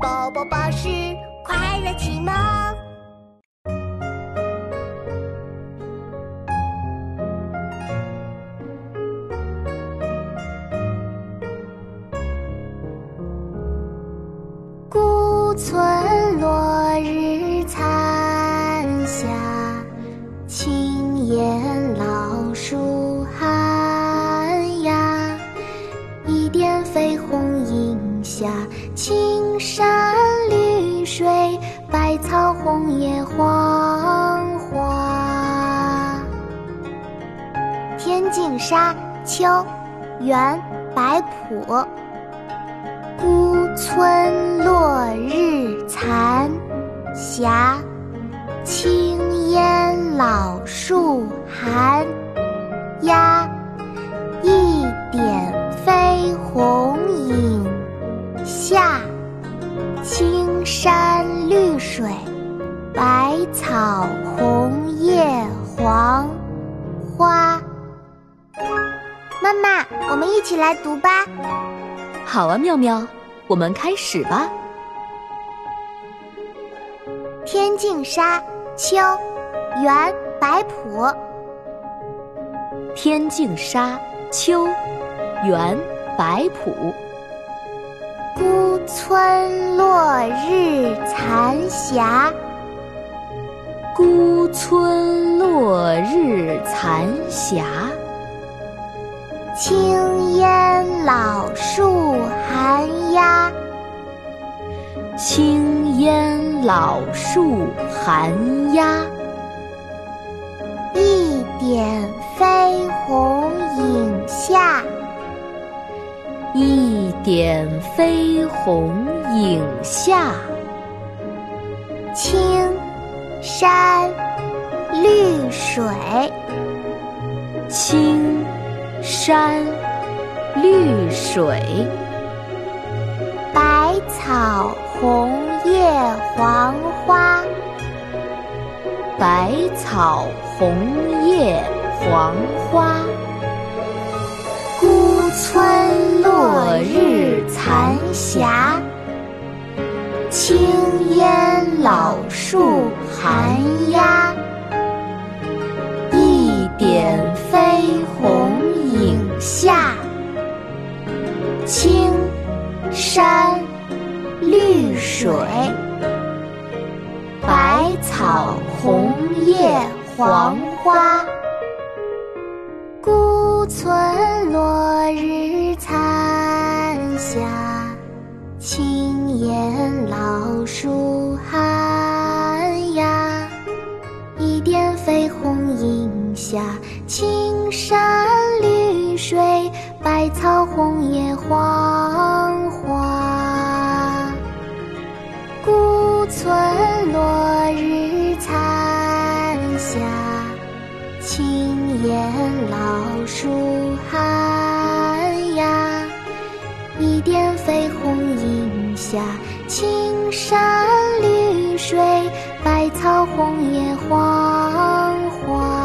宝宝巴士快乐启蒙。孤村落日残霞，青烟老树寒鸦。一点绯红映下红叶黄花。天净沙·秋·元·白朴。孤村落日残霞，青烟老树寒鸦。百草红叶黄花。妈妈，我们一起来读吧。好啊，妙妙，我们开始吧。天净沙·秋·元·白朴。天净沙·秋·元·白朴。孤村落日残霞，孤村落日残霞。青烟老树寒鸦，青烟老树寒鸦。一点飞红影下，一点飞红影下。青山绿水，青山绿水，百草红叶黄花，百草红叶黄花。孤村老树寒鸦。一点飞红影下，青山绿水，百草红叶黄花。孤村落日残霞，青烟老树山绿水，百草红叶黄花。古村落日残霞，青烟老树寒鸦。一点绯红映下，青山绿水，百草红叶黄花。